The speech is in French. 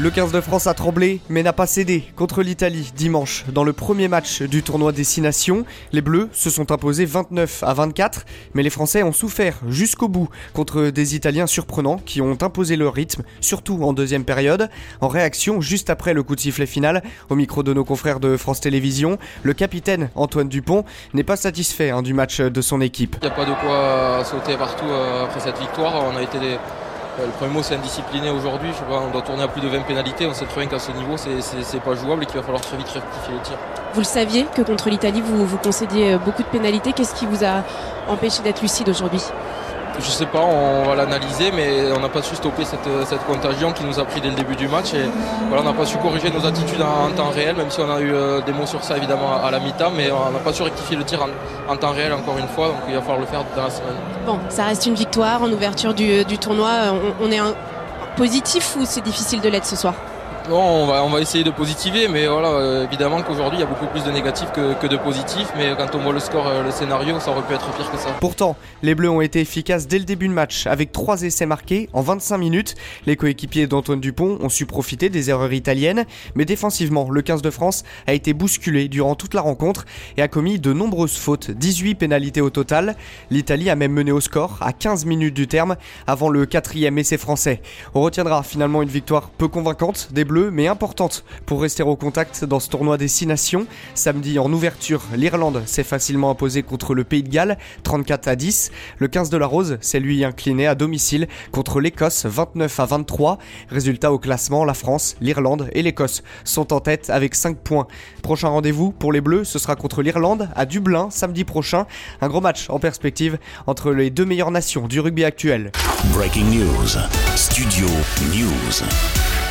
Le 15 de France a tremblé, mais n'a pas cédé contre l'Italie dimanche. Dans le premier match du tournoi Destination, les Bleus se sont imposés 29 à 24, mais les Français ont souffert jusqu'au bout contre des Italiens surprenants qui ont imposé leur rythme, surtout en deuxième période. En réaction, juste après le coup de sifflet final, au micro de nos confrères de France Télévisions, le capitaine Antoine Dupont n'est pas satisfait hein, du match de son équipe. Il n'y a pas de quoi sauter partout euh, après cette victoire. On a été des le premier mot c'est indiscipliné aujourd'hui, on doit tourner à plus de 20 pénalités, on sait très bien qu'à ce niveau c'est pas jouable et qu'il va falloir très vite rectifier les tirs. Vous le saviez que contre l'Italie vous, vous concédiez euh, beaucoup de pénalités, qu'est-ce qui vous a empêché d'être lucide aujourd'hui? Je sais pas, on va l'analyser, mais on n'a pas su stopper cette, contagion qui nous a pris dès le début du match. Et voilà, on n'a pas su corriger nos attitudes en, temps réel, même si on a eu euh, des mots sur ça évidemment à, la mi-temps, mais on n'a pas su rectifier le tir en, temps réel encore une fois, donc il va falloir le faire dans la semaine. Bon, ça reste une victoire en ouverture du, tournoi. On, est positif ou c'est difficile de l'être ce soir? On va, essayer de positiver, mais voilà, euh, évidemment qu'aujourd'hui il y a beaucoup plus de négatifs que, de positifs, mais quand on voit le score, euh, le scénario, ça aurait pu être pire que ça. Pourtant, les Bleus ont été efficaces dès le début de match, avec trois essais marqués en 25 minutes. Les coéquipiers d'Antoine Dupont ont su profiter des erreurs italiennes, mais défensivement, le 15 de France a été bousculé durant toute la rencontre et a commis de nombreuses fautes, 18 pénalités au total. L'Italie a même mené au score à 15 minutes du terme avant le quatrième essai français. On retiendra finalement une victoire peu convaincante des Bleus mais importante pour rester au contact dans ce tournoi des 6 nations. Samedi en ouverture, l'Irlande s'est facilement imposée contre le Pays de Galles, 34 à 10. Le 15 de la Rose s'est lui incliné à domicile contre l'Écosse, 29 à 23. Résultat au classement, la France, l'Irlande et l'Écosse sont en tête avec 5 points. Prochain rendez-vous pour les Bleus, ce sera contre l'Irlande à Dublin samedi prochain. Un gros match en perspective entre les deux meilleures nations du rugby actuel. Breaking News, Studio News.